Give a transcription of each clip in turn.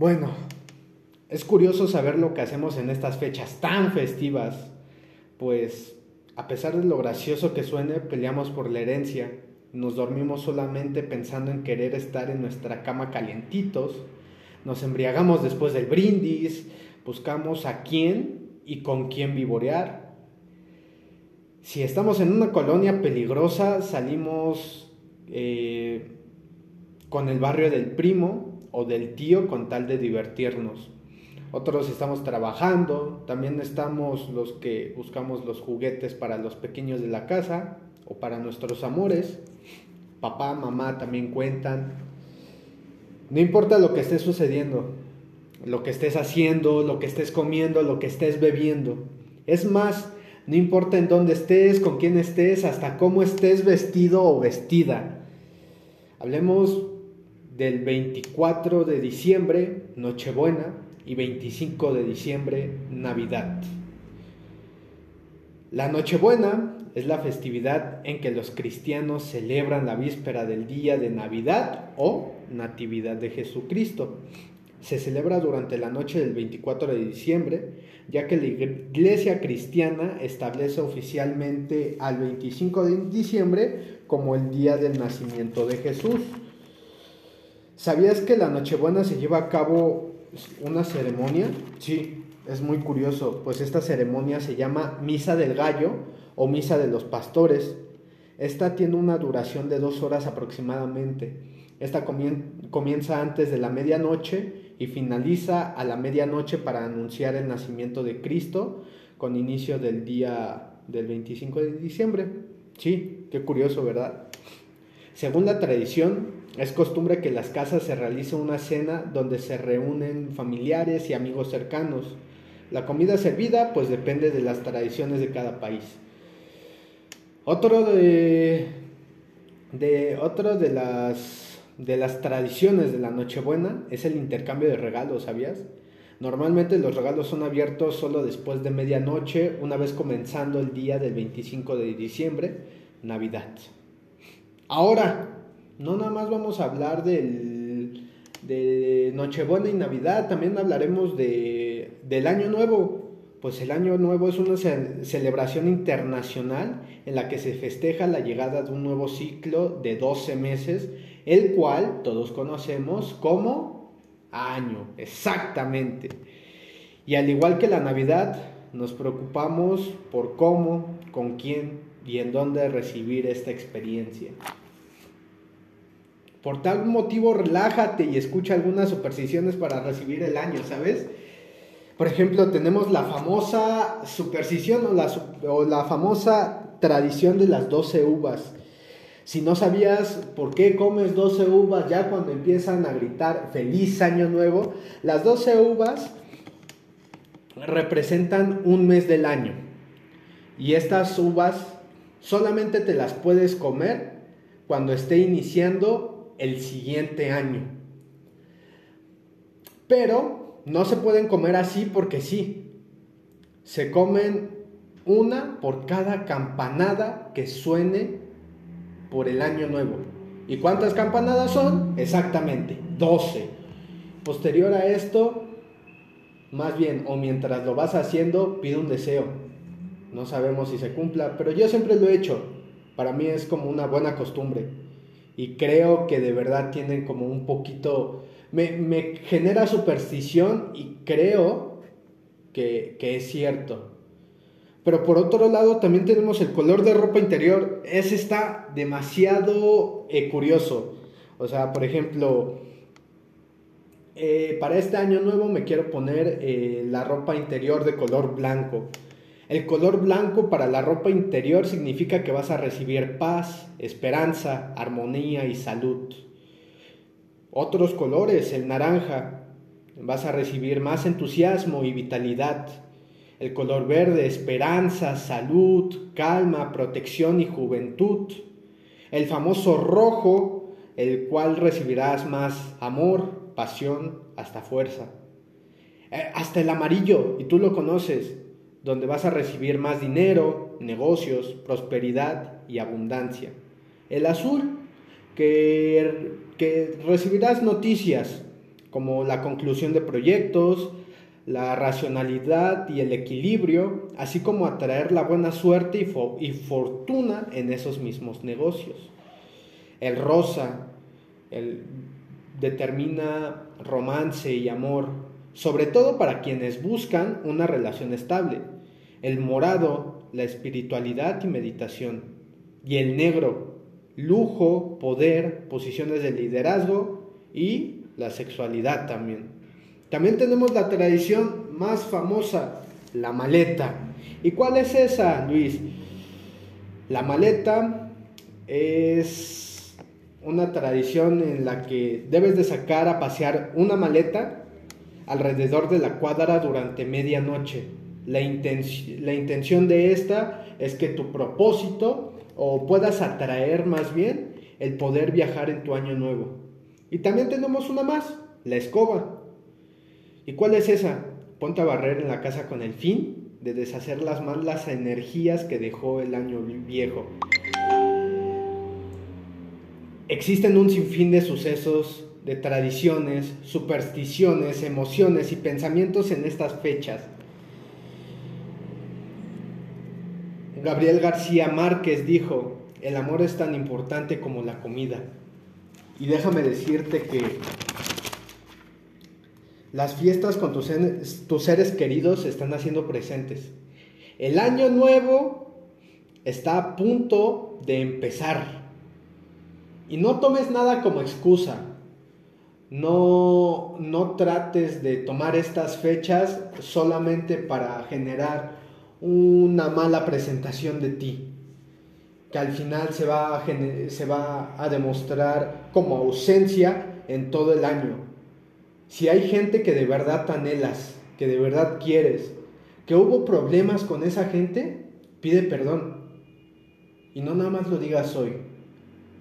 Bueno, es curioso saber lo que hacemos en estas fechas tan festivas, pues a pesar de lo gracioso que suene, peleamos por la herencia, nos dormimos solamente pensando en querer estar en nuestra cama calientitos, nos embriagamos después del brindis, buscamos a quién y con quién vivorear. Si estamos en una colonia peligrosa, salimos eh, con el barrio del primo o del tío con tal de divertirnos. Otros estamos trabajando, también estamos los que buscamos los juguetes para los pequeños de la casa o para nuestros amores. Papá, mamá también cuentan. No importa lo que esté sucediendo, lo que estés haciendo, lo que estés comiendo, lo que estés bebiendo. Es más, no importa en dónde estés, con quién estés, hasta cómo estés vestido o vestida. Hablemos del 24 de diciembre, Nochebuena, y 25 de diciembre, Navidad. La Nochebuena es la festividad en que los cristianos celebran la víspera del día de Navidad o Natividad de Jesucristo se celebra durante la noche del 24 de diciembre, ya que la iglesia cristiana establece oficialmente al 25 de diciembre como el día del nacimiento de Jesús. ¿Sabías que la Nochebuena se lleva a cabo una ceremonia? Sí, es muy curioso, pues esta ceremonia se llama Misa del Gallo o Misa de los Pastores. Esta tiene una duración de dos horas aproximadamente. Esta comienza antes de la medianoche y finaliza a la medianoche para anunciar el nacimiento de Cristo con inicio del día del 25 de diciembre. Sí, qué curioso, ¿verdad? Según la tradición, es costumbre que en las casas se realice una cena donde se reúnen familiares y amigos cercanos. La comida servida pues depende de las tradiciones de cada país. Otro de, de, de las de las tradiciones de la Nochebuena es el intercambio de regalos, ¿sabías? Normalmente los regalos son abiertos solo después de medianoche, una vez comenzando el día del 25 de diciembre, Navidad. Ahora, no nada más vamos a hablar del, de Nochebuena y Navidad, también hablaremos de, del Año Nuevo. Pues el Año Nuevo es una celebración internacional en la que se festeja la llegada de un nuevo ciclo de 12 meses el cual todos conocemos como año, exactamente. Y al igual que la Navidad, nos preocupamos por cómo, con quién y en dónde recibir esta experiencia. Por tal motivo, relájate y escucha algunas supersticiones para recibir el año, ¿sabes? Por ejemplo, tenemos la famosa superstición o la, o la famosa tradición de las 12 uvas. Si no sabías por qué comes 12 uvas ya cuando empiezan a gritar feliz año nuevo, las 12 uvas representan un mes del año. Y estas uvas solamente te las puedes comer cuando esté iniciando el siguiente año. Pero no se pueden comer así porque sí. Se comen una por cada campanada que suene por el año nuevo. ¿Y cuántas campanadas son? Exactamente, 12. Posterior a esto, más bien, o mientras lo vas haciendo, pide un deseo. No sabemos si se cumpla, pero yo siempre lo he hecho. Para mí es como una buena costumbre. Y creo que de verdad tienen como un poquito... Me, me genera superstición y creo que, que es cierto. Pero por otro lado también tenemos el color de ropa interior. Ese está demasiado eh, curioso. O sea, por ejemplo, eh, para este año nuevo me quiero poner eh, la ropa interior de color blanco. El color blanco para la ropa interior significa que vas a recibir paz, esperanza, armonía y salud. Otros colores, el naranja, vas a recibir más entusiasmo y vitalidad el color verde, esperanza, salud, calma, protección y juventud. El famoso rojo, el cual recibirás más amor, pasión, hasta fuerza. Eh, hasta el amarillo, y tú lo conoces, donde vas a recibir más dinero, negocios, prosperidad y abundancia. El azul, que, que recibirás noticias, como la conclusión de proyectos, la racionalidad y el equilibrio, así como atraer la buena suerte y, fortuna en esos mismos negocios. El rosa determina romance y amor, sobre todo para quienes buscan una relación estable. El morado, la espiritualidad y meditación. Y el negro, lujo, poder, posiciones de liderazgo y la sexualidad también. También tenemos la tradición más famosa, la maleta. ¿Y cuál es esa, Luis? La maleta es una tradición en la que debes de sacar a pasear una maleta alrededor de la cuadra durante medianoche. La, la intención de esta es que tu propósito o puedas atraer más bien el poder viajar en tu año nuevo. Y también tenemos una más, la escoba. ¿Y cuál es esa? Ponte a barrer en la casa con el fin de deshacer las malas energías que dejó el año viejo. Existen un sinfín de sucesos, de tradiciones, supersticiones, emociones y pensamientos en estas fechas. Gabriel García Márquez dijo, el amor es tan importante como la comida. Y déjame decirte que las fiestas con tus, seres queridos se están haciendo presentes. El año nuevo está a punto de empezar. Y no tomes nada como excusa. No, no trates de tomar estas fechas solamente para generar una mala presentación de ti, que al final se va se va a demostrar como ausencia en todo el año. Si hay gente que de verdad anhelas, que de verdad quieres, que hubo problemas con esa gente, pide perdón. Y no nada más lo digas hoy,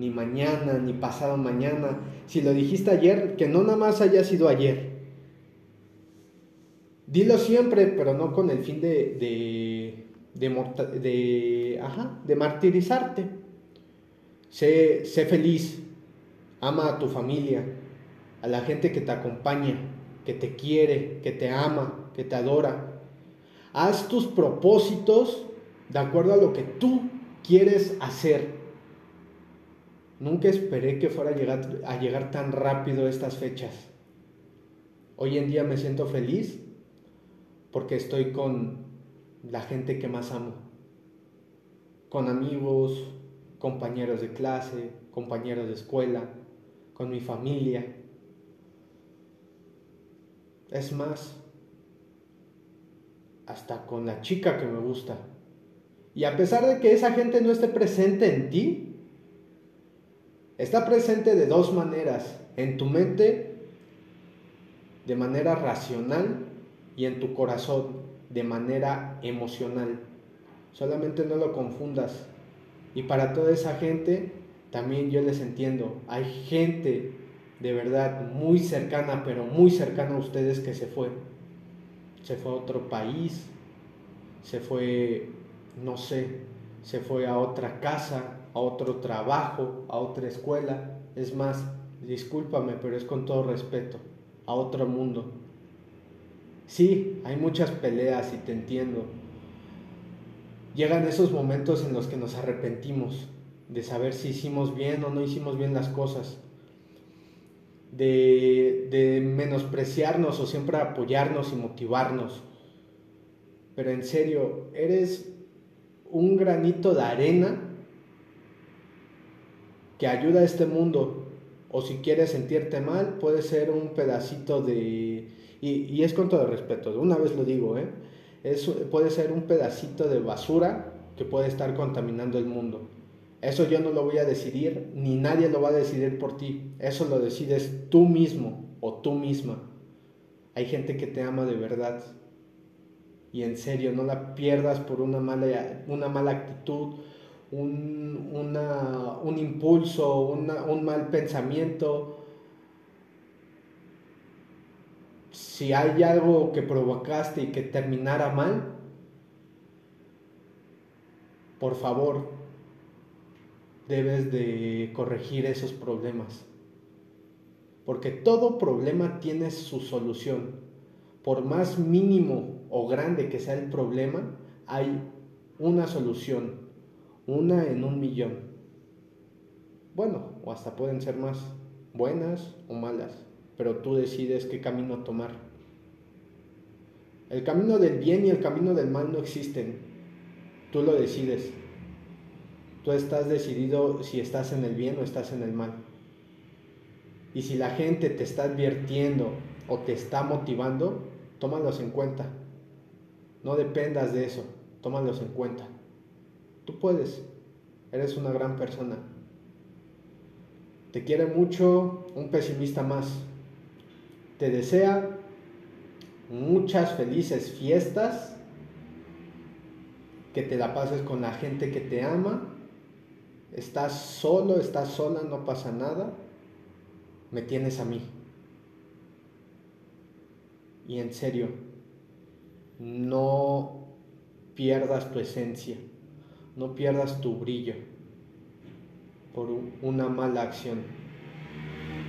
ni mañana, ni pasado mañana. Si lo dijiste ayer, que no nada más haya sido ayer. Dilo siempre, pero no con el fin de, de, de, de, ajá, de martirizarte. Sé, sé feliz, ama a tu familia, a la gente que te acompaña, que te quiere, que te ama, que te adora. Haz tus propósitos de acuerdo a lo que tú quieres hacer. Nunca esperé que fuera a llegar, llegar tan rápido estas fechas. Hoy en día me siento feliz porque estoy con la gente que más amo. Con amigos, compañeros de clase, compañeros de escuela, con mi familia. Es más, hasta con la chica que me gusta. Y a pesar de que esa gente no esté presente en ti, está presente de dos maneras. En tu mente, de manera racional, y en tu corazón, de manera emocional. Solamente no lo confundas. Y para toda esa gente, también yo les entiendo. Hay gente de verdad muy cercana, pero muy cercana a ustedes que se fue. Se fue a otro país, se fue, no sé, se fue a otra casa, a otro trabajo, a otra escuela. Es más, discúlpame, pero es con todo respeto, a otro mundo. Sí, hay muchas peleas y te entiendo. Llegan esos momentos en los que nos arrepentimos de saber si hicimos bien o no hicimos bien las cosas de, menospreciarnos o siempre apoyarnos y motivarnos. Pero en serio, eres un granito de arena que ayuda a este mundo. O si quieres sentirte mal, puede ser un pedacito de... Y, es con todo respeto, una vez lo digo, ¿eh? puede ser un pedacito de basura que puede estar contaminando el mundo. Eso yo no lo voy a decidir, ni nadie lo va a decidir por ti. Eso lo decides tú mismo o tú misma. Hay gente que te ama de verdad. Y en serio, no la pierdas por una mala, una mala actitud, un, un impulso, un mal pensamiento. Si hay algo que provocaste y que terminara mal, por favor, debes de corregir esos problemas. Porque todo problema tiene su solución. Por más mínimo o grande que sea el problema, hay una solución. Una en un millón. Bueno, o hasta pueden ser más buenas o malas, pero tú decides qué camino tomar. El camino del bien y el camino del mal no existen. Tú lo decides. Tú estás decidido si estás en el bien o estás en el mal. Y si la gente te está advirtiendo o te está motivando, tómalos en cuenta. No dependas de eso, tómalos en cuenta. Tú puedes, eres una gran persona. Te quiere mucho un pesimista más. Te desea muchas felices fiestas, que te la pases con la gente que te ama. Estás solo, estás sola, no pasa nada. Me tienes a mí. Y en serio, no pierdas tu esencia, no pierdas tu brillo por una mala acción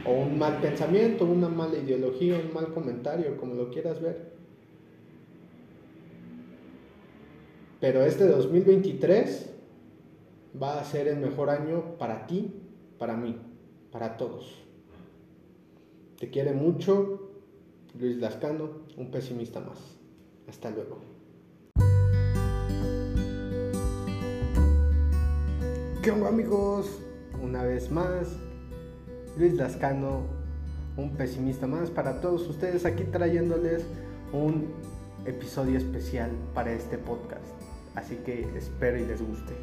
o un mal pensamiento, una mala ideología, un mal comentario, como lo quieras ver. Pero este 2023 va a ser el mejor año para ti, para mí, para todos. Te quiere mucho Luis Lascano, un pesimista más. Hasta luego. ¿Qué onda amigos? una vez más. Luis Lascano, un pesimista más para todos ustedes aquí trayéndoles un episodio especial para este podcast. Así que espero y les guste.